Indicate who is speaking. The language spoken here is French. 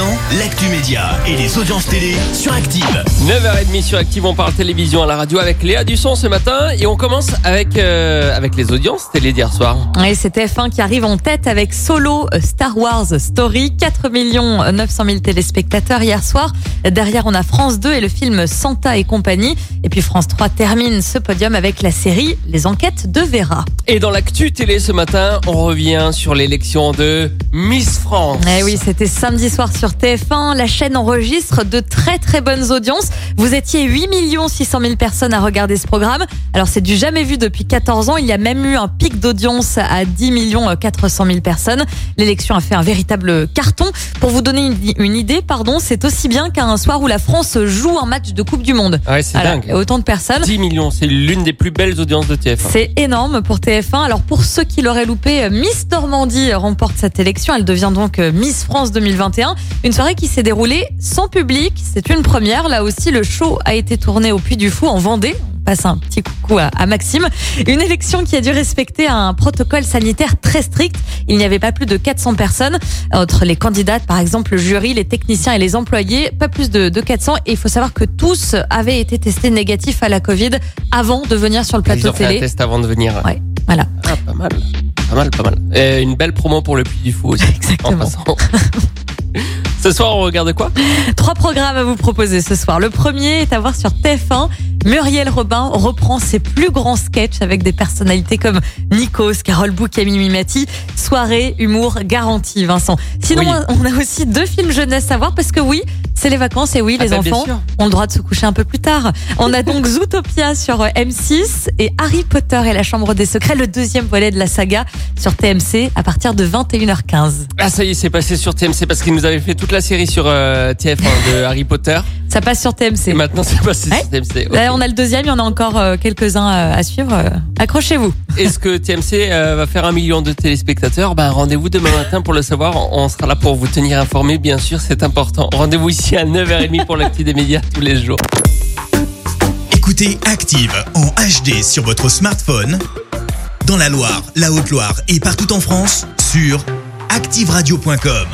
Speaker 1: Maintenant, l'actu média et les audiences télé sur Active.
Speaker 2: 9h30 sur Active, on parle télévision à la radio avec Léa Dusson ce matin et on commence avec, euh, avec les audiences télé d'hier soir.
Speaker 3: Et c'est TF1 qui arrive en tête avec Solo euh, Star Wars Story, 4 millions 900 000 téléspectateurs hier soir. Derrière, on a France 2 et le film Santa et compagnie. Et puis France 3 termine ce podium avec la série Les Enquêtes de Vera.
Speaker 2: Et dans l'actu télé ce matin, on revient sur l'élection de Miss France.
Speaker 3: Eh oui, c'était samedi soir sur TF1. La chaîne enregistre de très très bonnes audiences. Vous étiez 8 600 000 personnes à regarder ce programme. Alors c'est du jamais vu depuis 14 ans. Il y a même eu un pic d'audience à 10 400 000 personnes. L'élection a fait un véritable carton. Pour vous donner une, une idée, pardon, c'est aussi bien qu'un soir où la France joue un match de Coupe du Monde.
Speaker 2: Ouais, c'est dingue.
Speaker 3: Autant de personnes.
Speaker 2: 10 millions, c'est l'une des plus belles audiences de TF1.
Speaker 3: C'est énorme pour TF1. Alors pour ceux qui l'auraient loupé, euh, Miss Normandie remporte cette élection. Elle devient donc euh, Miss France 2021. Une soirée qui s'est déroulée sans public. C'est une première. Là aussi, le show a été tourné au Puy du Fou en Vendée. On passe un petit coucou à, à Maxime. Une élection qui a dû respecter un protocole sanitaire très strict. Il n'y avait pas plus de 400 personnes. Entre les candidates, par exemple, le jury, les techniciens et les employés, pas plus de, de 400. Et il faut savoir que tous avaient été testés négatifs à la Covid avant de venir sur le
Speaker 2: Ils
Speaker 3: plateau
Speaker 2: ont fait un
Speaker 3: télé.
Speaker 2: test avant de venir.
Speaker 3: Ouais, voilà.
Speaker 2: Ah, pas mal. Pas mal, pas mal. Et une belle promo pour le Puy du Fou aussi.
Speaker 3: Exactement.
Speaker 2: En passant. Ce soir, on regarde quoi?
Speaker 3: Trois programmes à vous proposer ce soir. Le premier est à voir sur TF1. Muriel Robin reprend ses plus grands sketchs avec des personnalités comme Nikos, Carole Bouc et Mimi Mati. Soirée, humour garanti, Vincent. Sinon,
Speaker 2: Oui.
Speaker 3: on a aussi deux films jeunesse à voir parce que oui, c'est les vacances et oui,
Speaker 2: Ah
Speaker 3: les
Speaker 2: bah,
Speaker 3: enfants ont le droit de se coucher un peu plus tard. On a donc Zootopia sur euh, M6 et Harry Potter et la Chambre des Secrets, le deuxième volet de la saga sur TMC à partir de 21h15.
Speaker 2: Ah, ça y est, c'est passé sur TMC parce qu'ils nous avaient fait toute la série sur euh, TF1 de Harry Potter.
Speaker 3: Ça passe sur TMC.
Speaker 2: Et maintenant, c'est passé
Speaker 3: Ouais.
Speaker 2: sur TMC.
Speaker 3: Là, on a le deuxième, il y en a encore euh, quelques-uns euh, à suivre. euh, Accrochez-vous.
Speaker 2: Est-ce que TMC euh, va faire un million de téléspectateurs? Ben rendez-vous demain matin pour le savoir. On sera là pour vous tenir informés, bien sûr, c'est important. Rendez-vous ici à 9h30 pour l'actu des médias tous les jours.
Speaker 1: Écoutez Active en HD sur votre smartphone, dans la Loire, la Haute-Loire et partout en France, sur activeradio.com.